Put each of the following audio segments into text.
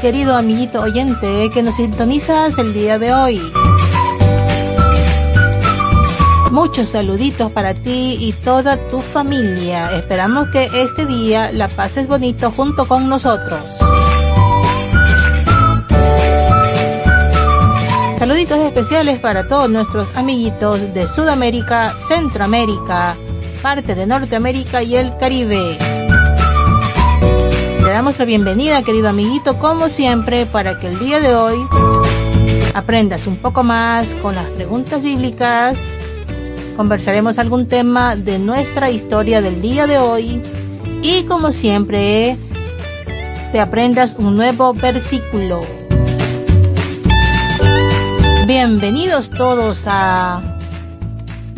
querido amiguito oyente, que nos sintonizas el día de hoy. Muchos saluditos para ti y toda tu familia. Esperamos que este día la pases bonito junto con nosotros. Saluditos especiales para todos nuestros amiguitos de Sudamérica, Centroamérica, parte de Norteamérica y el Caribe. Te damos la bienvenida, querido amiguito, como siempre, para que el día de hoy aprendas un poco más con las preguntas bíblicas. Conversaremos algún tema de nuestra historia del día de hoy. Y como siempre te aprendas un nuevo versículo. Bienvenidos todos a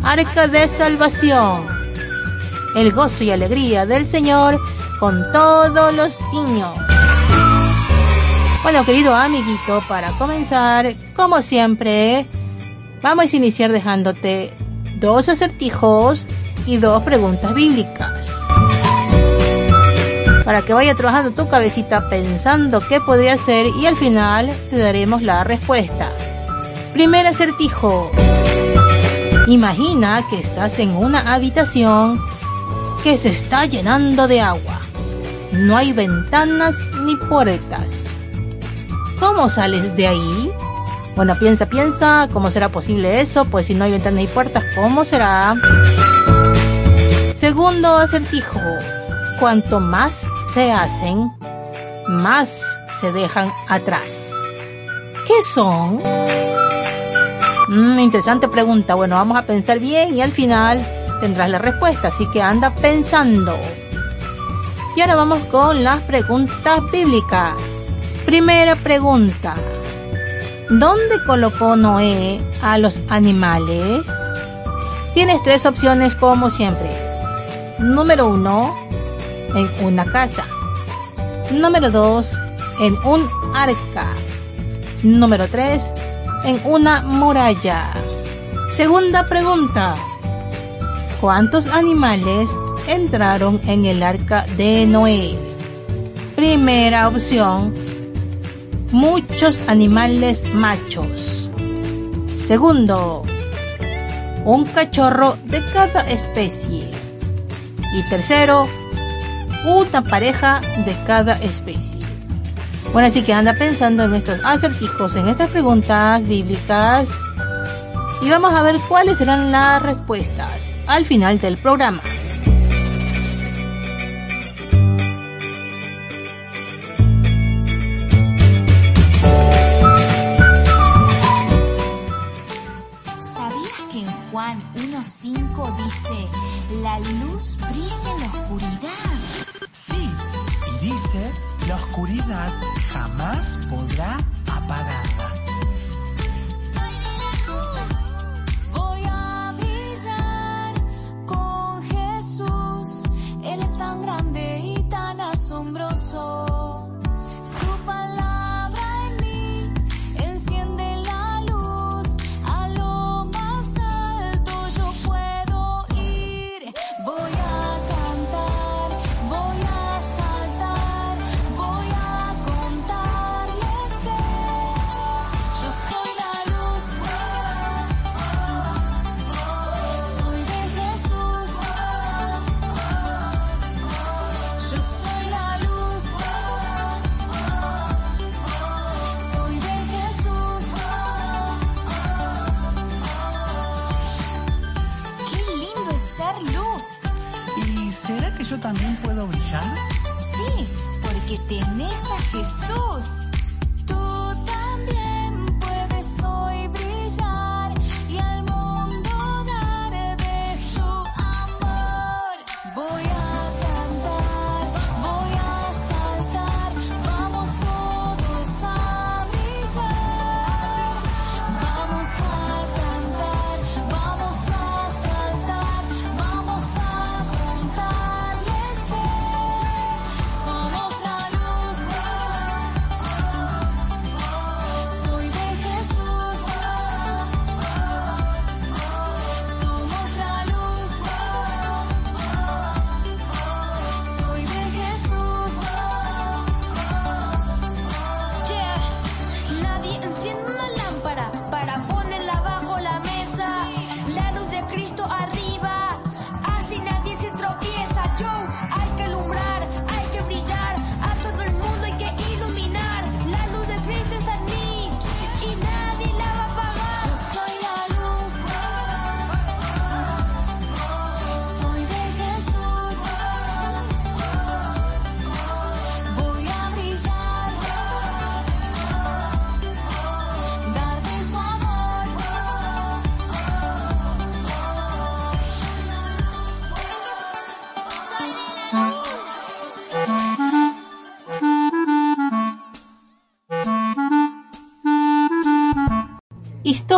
Arca de Salvación, el gozo y alegría del Señor con todos los niños. Bueno, querido amiguito, para comenzar, como siempre, vamos a iniciar dejándote dos acertijos y dos preguntas bíblicas. Para que vaya trabajando tu cabecita pensando qué podría ser y al final te daremos la respuesta. Primer acertijo. Imagina que estás en una habitación que se está llenando de agua. No hay ventanas ni puertas. ¿Cómo sales de ahí? Bueno, piensa, piensa, ¿cómo será posible eso? Pues si no hay ventanas ni puertas, ¿cómo será? Segundo acertijo. Cuanto más se hacen, más se dejan atrás. ¿Qué son? Mm, interesante pregunta. Bueno, vamos a pensar bien y al final tendrás la respuesta, así que anda pensando. Y ahora vamos con las preguntas bíblicas. Primera pregunta. ¿Dónde colocó Noé a los animales? Tienes tres opciones como siempre. Número uno, en una casa. Número dos, en un arca. Número tres, en una muralla. Segunda pregunta. ¿Cuántos animales entraron en el arca de Noé? Primera opción, muchos animales machos. Segundo, un cachorro de cada especie. Y tercero, una pareja de cada especie. Bueno, así que anda pensando en estos acertijos, en estas preguntas bíblicas. Y vamos a ver cuáles serán las respuestas al final del programa.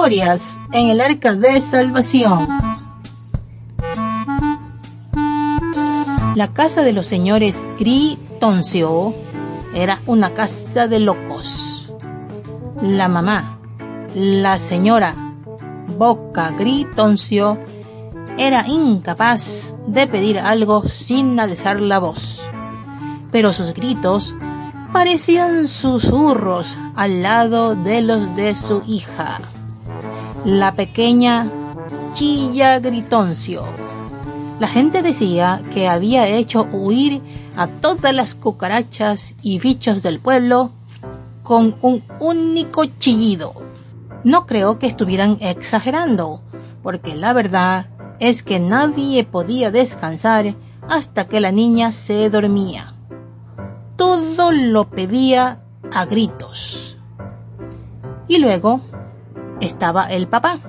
En el Arca de Salvación. La casa de los señores Gritoncio era una casa de locos. La mamá, la señora Boca Gritoncio, era incapaz de pedir algo sin alzar la voz. Pero sus gritos parecían susurros al lado de los de su hija, la pequeña Chilla Gritoncio. La gente decía que había hecho huir a todas las cucarachas y bichos del pueblo con un único chillido. No creo que estuvieran exagerando, porque la verdad es que nadie podía descansar hasta que la niña se dormía. Todo lo pedía a gritos. Y luego estaba el papá,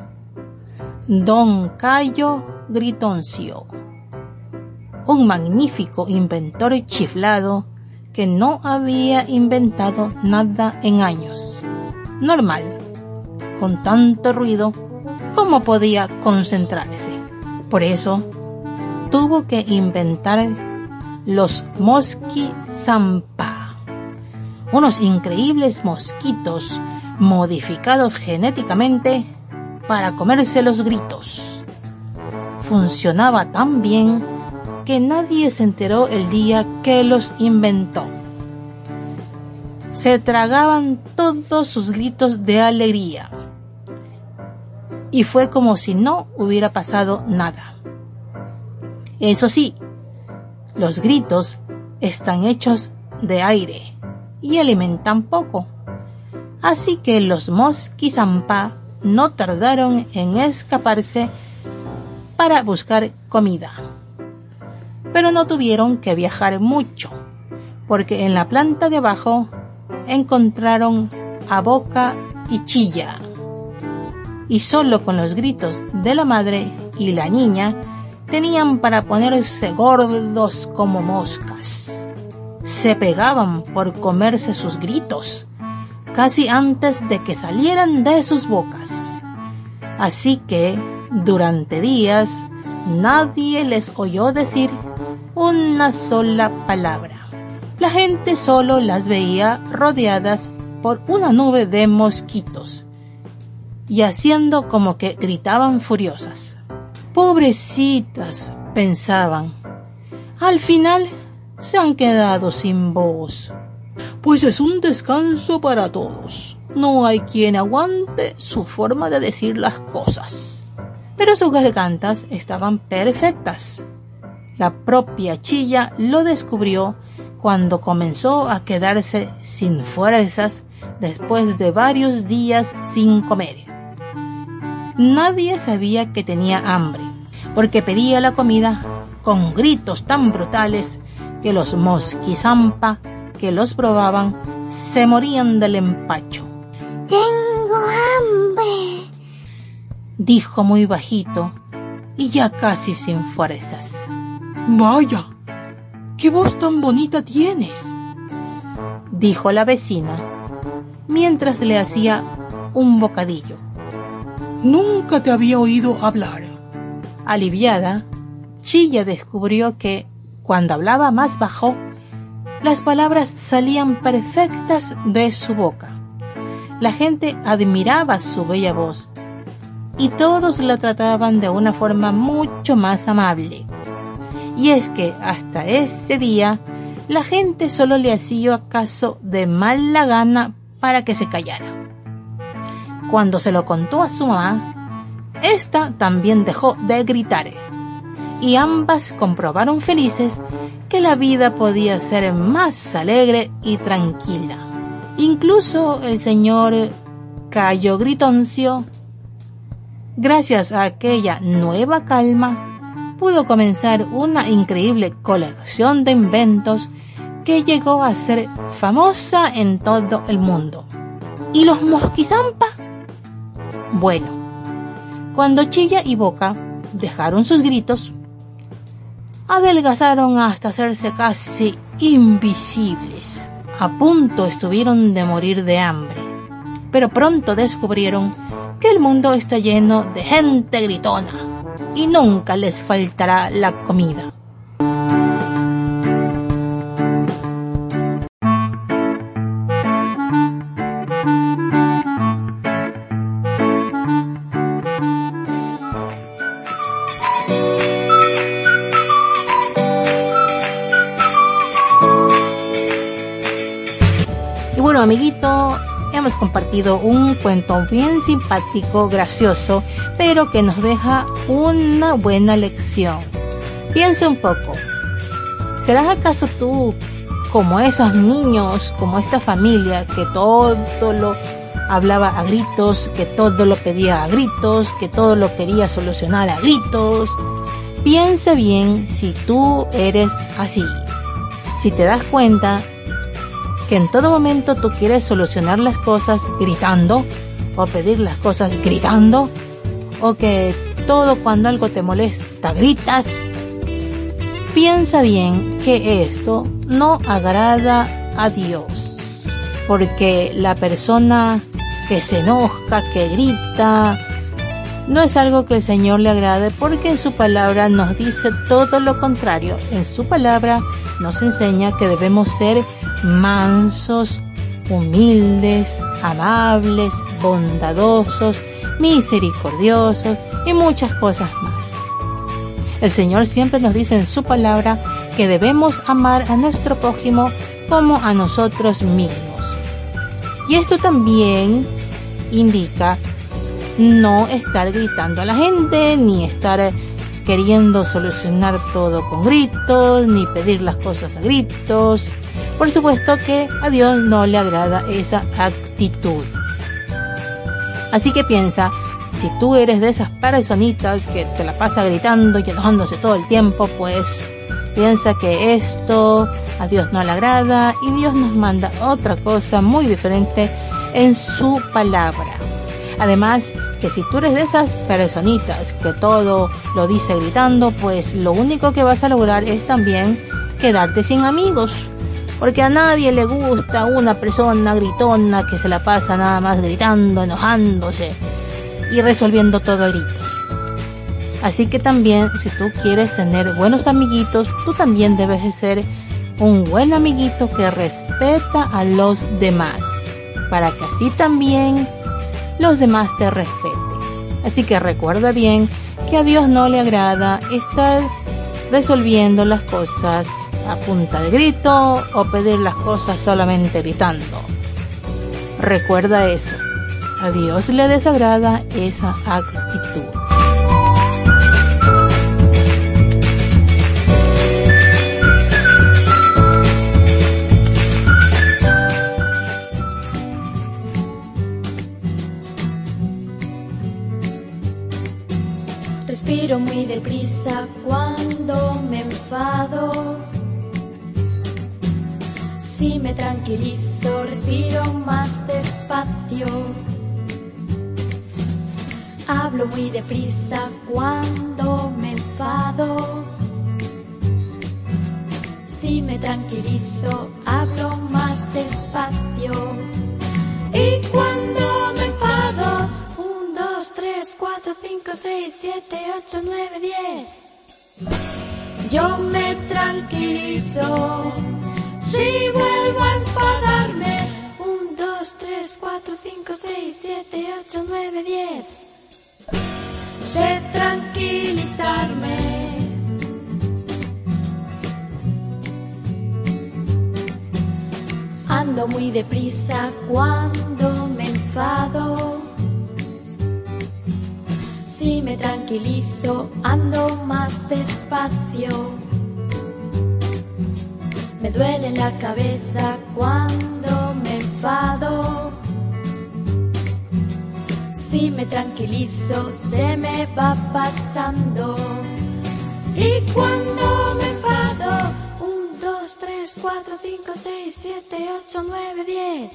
don Cayo Gritoncio, un magnífico inventor chiflado que no había inventado nada en años. Normal, con tanto ruido, ¿cómo podía concentrarse? Por eso tuvo que inventar los Mosqui Zampa, unos increíbles mosquitos modificados genéticamente para comerse los gritos. Funcionaba tan bien que nadie se enteró el día que los inventó. Se tragaban todos sus gritos de alegría y fue como si no hubiera pasado nada. Eso sí, los gritos están hechos de aire y alimentan poco. Así que los mosquizampa no tardaron en escaparse para buscar comida. Pero no tuvieron que viajar mucho, porque en la planta de abajo encontraron a Boca y Chilla y solo con los gritos de la madre y la niña tenían para ponerse gordos como moscas. Se pegaban por comerse sus gritos, casi antes de que salieran de sus bocas. Así que, durante días, nadie les oyó decir una sola palabra. La gente solo las veía rodeadas por una nube de mosquitos y haciendo como que gritaban furiosas. Pobrecitas, pensaban. Al final se han quedado sin voz. Pues es un descanso para todos. No hay quien aguante su forma de decir las cosas. Pero sus gargantas estaban perfectas. La propia chilla lo descubrió cuando comenzó a quedarse sin fuerzas después de varios días sin comer. Nadie sabía que tenía hambre, porque pedía la comida con gritos tan brutales que los mosquizampa que los probaban se morían del empacho. Tengo hambre, dijo muy bajito y ya casi sin fuerzas. Vaya, qué voz tan bonita tienes, dijo la vecina mientras le hacía un bocadillo. Nunca te había oído hablar. Aliviada, Chilla descubrió que, cuando hablaba más bajo, las palabras salían perfectas de su boca. La gente admiraba su bella voz y todos la trataban de una forma mucho más amable. Y es que hasta ese día la gente solo le hacía caso de mala gana para que se callara. Cuando se lo contó a su mamá, ésta también dejó de gritar y ambas comprobaron felices que la vida podía ser más alegre y tranquila. Incluso el señor Cayo Gritoncio, gracias a aquella nueva calma, pudo comenzar una increíble colección de inventos que llegó a ser famosa en todo el mundo. ¿Y los mosquizampa? Bueno, cuando Chilla y Boca dejaron sus gritos, adelgazaron hasta hacerse casi invisibles. A punto estuvieron de morir de hambre, pero pronto descubrieron que el mundo está lleno de gente gritona y nunca les faltará la comida. Compartido un cuento bien simpático, gracioso, pero que nos deja una buena lección. Piensa un poco. ¿Serás acaso tú como esos niños, como esta familia que todo lo hablaba a gritos, que todo lo pedía a gritos, que todo lo quería solucionar a gritos? Piensa bien si tú eres así. Si te das cuenta que en todo momento tú quieres solucionar las cosas gritando o pedir las cosas gritando o que todo cuando algo te molesta gritas. Piensa bien que esto no agrada a Dios, porque la persona que se enoja, que grita, no es algo que el Señor le agrade porque en su palabra nos dice todo lo contrario. En su palabra nos enseña que debemos ser mansos, humildes, amables, bondadosos, misericordiosos y muchas cosas más. El Señor siempre nos dice en su palabra que debemos amar a nuestro prójimo como a nosotros mismos. Y esto también indica no estar gritando a la gente, ni estar queriendo solucionar todo con gritos, ni pedir las cosas a gritos. Por supuesto que a Dios no le agrada esa actitud. Así que piensa, si tú eres de esas personitas que te la pasa gritando y enojándose todo el tiempo, pues piensa que esto a Dios no le agrada y Dios nos manda otra cosa muy diferente en su palabra. Además, que si tú eres de esas personitas que todo lo dice gritando, pues lo único que vas a lograr es también quedarte sin amigos. Porque a nadie le gusta una persona gritona que se la pasa nada más gritando, enojándose y resolviendo todo a gritos. Así que también, si tú quieres tener buenos amiguitos, tú también debes de ser un buen amiguito que respeta a los demás, para que así también los demás te respeten. Así que recuerda bien que a Dios no le agrada estar resolviendo las cosas a punta de grito o pedir las cosas solamente gritando. Recuerda eso. A Dios le desagrada esa actitud. Respiro muy deprisa cuando me enfado. Si me tranquilizo, respiro más despacio. Hablo muy deprisa cuando me enfado. Si me tranquilizo, hablo más despacio. Y cuando me enfado, un, dos, tres, cuatro, cinco, seis, siete, ocho, nueve, diez. Yo me tranquilizo. Si vuelvo a enfadarme, un, dos, tres, cuatro, cinco, seis, siete, ocho, nueve, diez. Sé tranquilizarme. Ando muy deprisa cuando me enfado. Si me tranquilizo, ando más despacio. Duele la cabeza cuando me enfado. Si me tranquilizo, se me va pasando. Y cuando me enfado, un, dos, tres, cuatro, cinco, seis, siete, ocho, nueve, diez.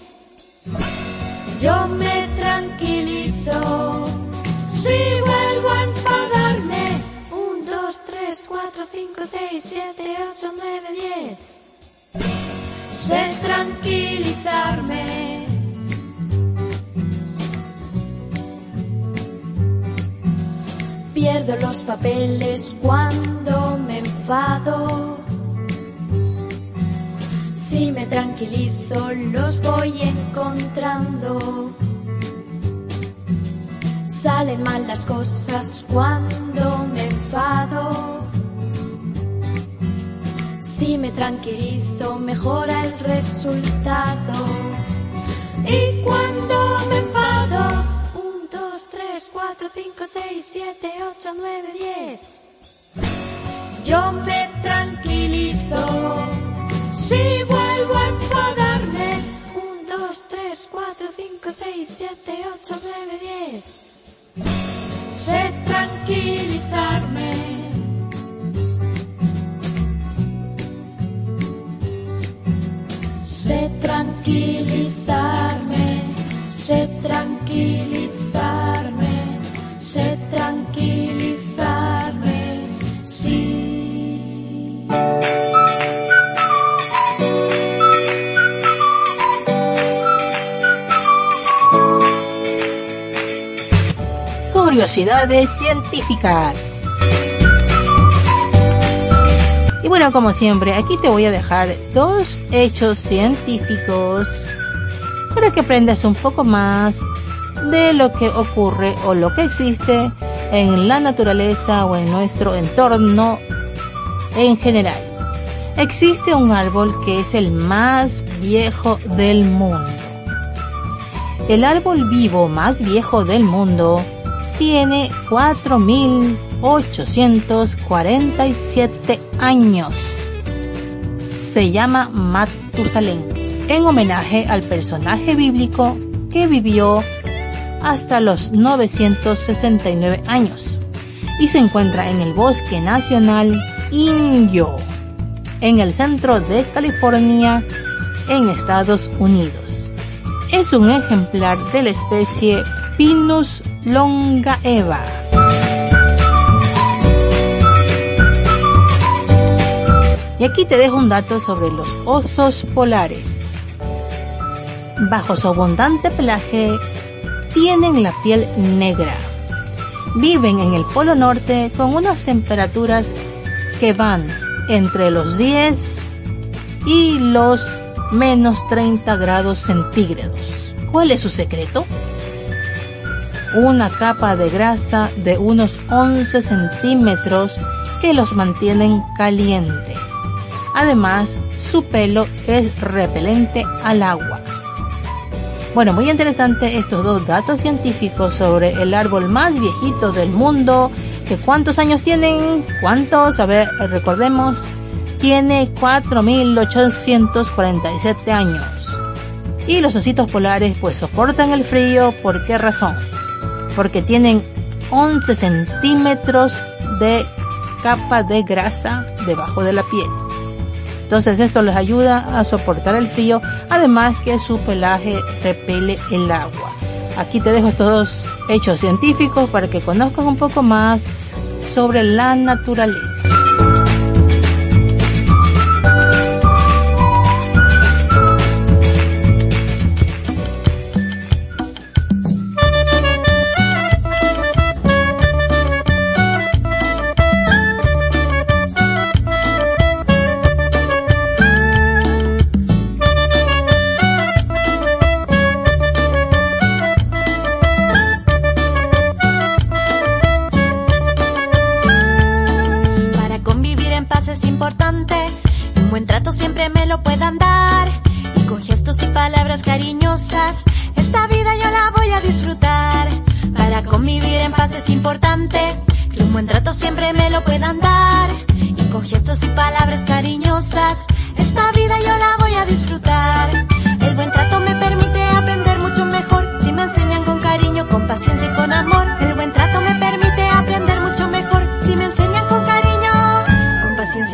Yo me tranquilizo. Si vuelvo a enfadarme, un, dos, tres, cuatro, cinco, seis, siete, ocho, nueve, diez. Sé tranquilizarme. Pierdo los papeles cuando me enfado. Si me tranquilizo, los voy encontrando. Salen mal las cosas cuando me enfado. Si me tranquilizo, mejora el resultado. Y cuando me enfado, 1, 2, 3, 4, 5, 6, 7, 8, 9, 10. Yo me tranquilizo. Si vuelvo a enfadarme, 1, 2, 3, 4, 5, 6, 7, 8, 9, 10. Sé tranquilizarme. Sé tranquilizarme, sé tranquilizarme, sé tranquilizarme, sí. Curiosidades científicas. Bueno, como siempre, aquí te voy a dejar dos hechos científicos para que aprendas un poco más de lo que ocurre o lo que existe en la naturaleza o en nuestro entorno en general. Existe un árbol que es el más viejo del mundo. El árbol vivo más viejo del mundo tiene 4.847 años. Se llama Matusalén, en homenaje al personaje bíblico que vivió hasta los 969 años y se encuentra en el Bosque Nacional Inyo, en el centro de California, en Estados Unidos. Es un ejemplar de la especie Pinus longaeva. Y aquí te dejo un dato sobre los osos polares. Bajo su abundante pelaje, tienen la piel negra. Viven en el Polo Norte con unas temperaturas que van entre los 10 y los menos 30 grados centígrados. ¿Cuál es su secreto? Una capa de grasa de unos 11 centímetros que los mantienen caliente. Además, su pelo es repelente al agua. Bueno, muy interesante estos dos datos científicos sobre el árbol más viejito del mundo. ¿Que ¿Cuántos años tienen? ¿Cuántos? A ver, recordemos. Tiene 4.847 años. Y los ositos polares pues soportan el frío. ¿Por qué razón? Porque tienen 11 centímetros de capa de grasa debajo de la piel. Entonces esto les ayuda a soportar el frío, además que su pelaje repele el agua. Aquí te dejo estos hechos científicos para que conozcan un poco más sobre la naturaleza.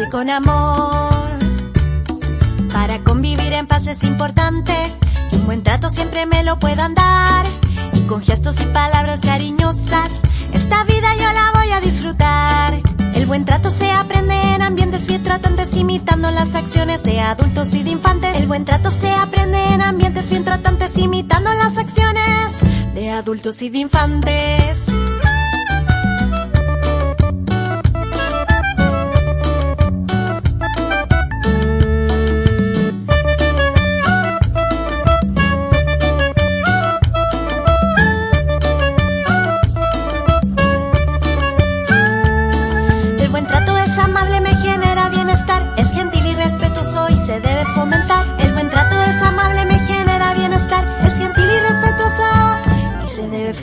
Con amor. Para convivir en paz es importante que un buen trato siempre me lo puedan dar y con gestos y palabras cariñosas esta vida yo la voy a disfrutar. El buen trato se aprende en ambientes bien tratantes imitando las acciones de adultos y de infantes. El buen trato se aprende en ambientes bien tratantes imitando las acciones de adultos y de infantes.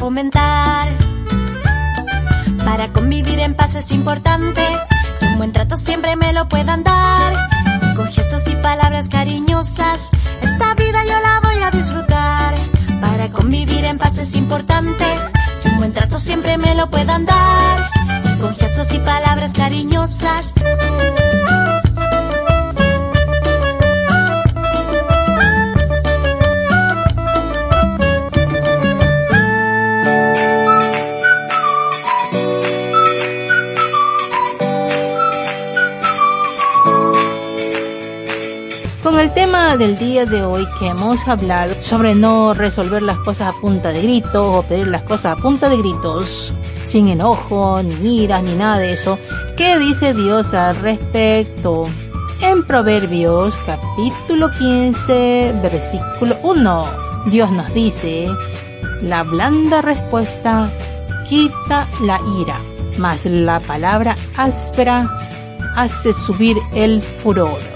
Fomentar. Para convivir en paz es importante que un buen trato siempre me lo puedan dar. con gestos y palabras cariñosas, esta vida yo la voy a disfrutar. Para convivir en paz es importante que un buen trato siempre me lo puedan dar. con gestos y palabras cariñosas. El tema del día de hoy que hemos hablado sobre no resolver las cosas a punta de gritos o pedir las cosas a punta de gritos, sin enojo, ni ira, ni nada de eso, ¿qué dice Dios al respecto? En Proverbios capítulo 15, versículo 1, Dios nos dice, la blanda respuesta quita la ira, mas la palabra áspera hace subir el furor.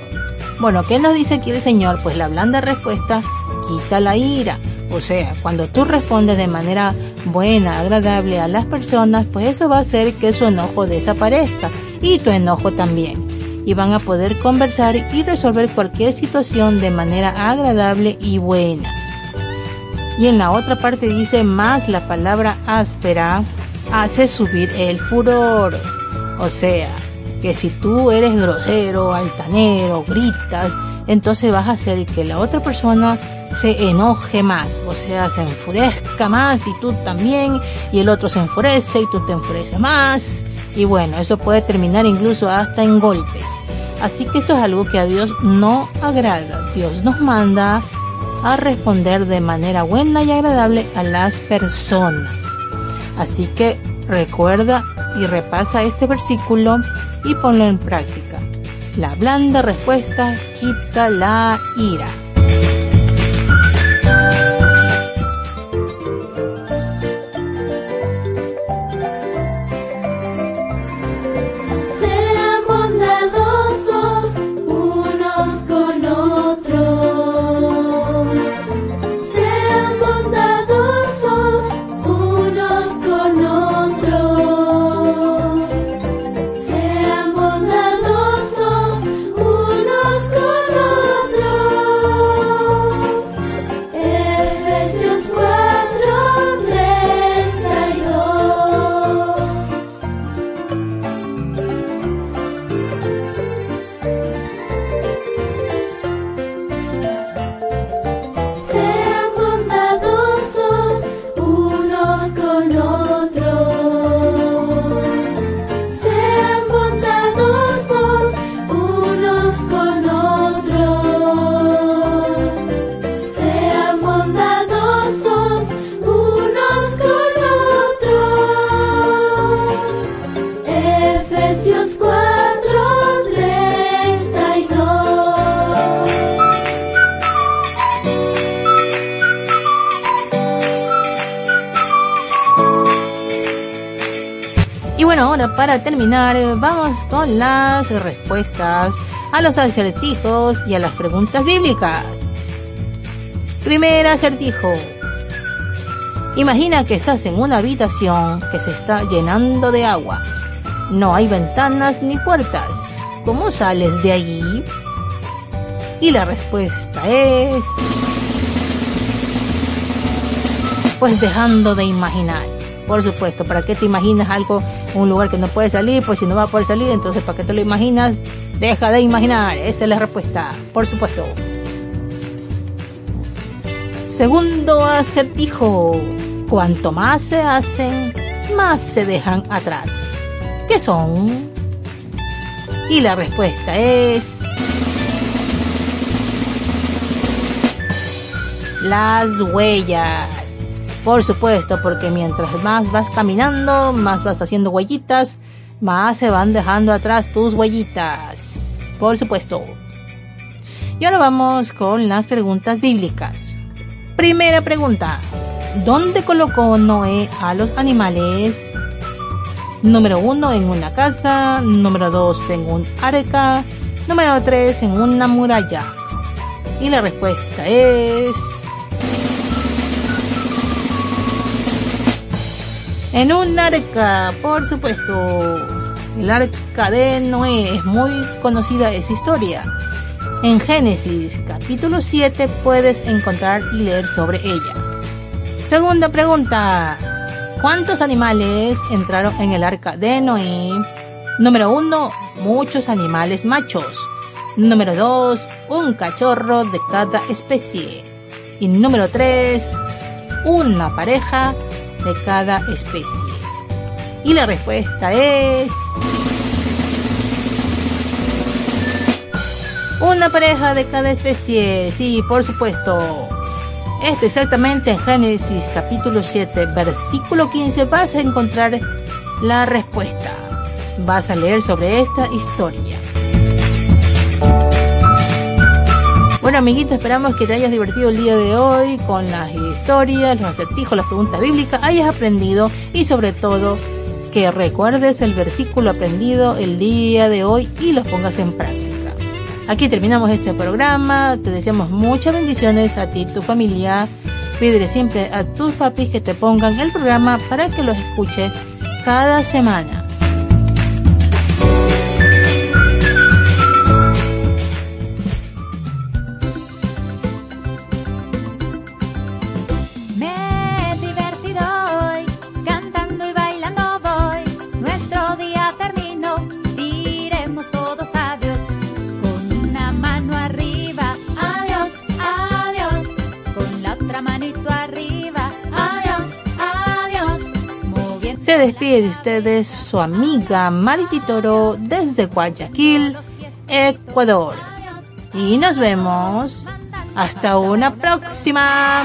Bueno, ¿qué nos dice aquí el Señor? Pues la blanda respuesta quita la ira. O sea, cuando tú respondes de manera buena, agradable a las personas, pues eso va a hacer que su enojo desaparezca y tu enojo también. Y van a poder conversar y resolver cualquier situación de manera agradable y buena. Y en la otra parte dice más la palabra áspera hace subir el furor. O sea, que si tú eres grosero, altanero, gritas, entonces vas a hacer que la otra persona se enoje más, o sea, se enfurezca más y tú también, y el otro se enfurece y tú te enfureces más, y bueno, eso puede terminar incluso hasta en golpes. Así que esto es algo que a Dios no agrada. Dios nos manda a responder de manera buena y agradable a las personas. Así que recuerda y repasa este versículo y ponlo en práctica. La blanda respuesta quita la ira. Para terminar, vamos con las respuestas a los acertijos y a las preguntas bíblicas. Primer acertijo. Imagina que estás en una habitación que se está llenando de agua. No hay ventanas ni puertas. ¿Cómo sales de allí? Y la respuesta es... Pues dejando de imaginar. Por supuesto, ¿para qué te imaginas algo un lugar que no puede salir, pues si no va a poder salir, entonces ¿para qué te lo imaginas? Deja de imaginar, esa es la respuesta, por supuesto. Segundo acertijo, cuanto más se hacen, más se dejan atrás. ¿Qué son? Y la respuesta es... Las huellas. Por supuesto, porque mientras más vas caminando, más vas haciendo huellitas, más se van dejando atrás tus huellitas. Por supuesto. Y ahora vamos con las preguntas bíblicas. Primera pregunta. ¿Dónde colocó Noé a los animales? Número uno, en una casa. Número dos, en un arca. Número tres, en una muralla. Y la respuesta es En un arca, por supuesto. El arca de Noé es muy conocida esa historia. En Génesis capítulo 7 puedes encontrar y leer sobre ella. Segunda pregunta. ¿Cuántos animales entraron en el arca de Noé? Número 1. Muchos animales machos. Número 2. Un cachorro de cada especie. Y número 3. Una pareja de cada especie. Y la respuesta es... Una pareja de cada especie, sí, por supuesto. Esto exactamente en Génesis capítulo 7, versículo 15 vas a encontrar la respuesta. Vas a leer sobre esta historia. Bueno, amiguitos, esperamos que te hayas divertido el día de hoy con las historias, los acertijos, las preguntas bíblicas, hayas aprendido y sobre todo que recuerdes el versículo aprendido el día de hoy y los pongas en práctica. Aquí terminamos este programa. Te deseamos muchas bendiciones a ti y tu familia. Pídele siempre a tus papis que te pongan el programa para que los escuches cada semana. Despide de ustedes su amiga Mariti Toro desde Guayaquil, Ecuador. Y nos vemos. Hasta una próxima.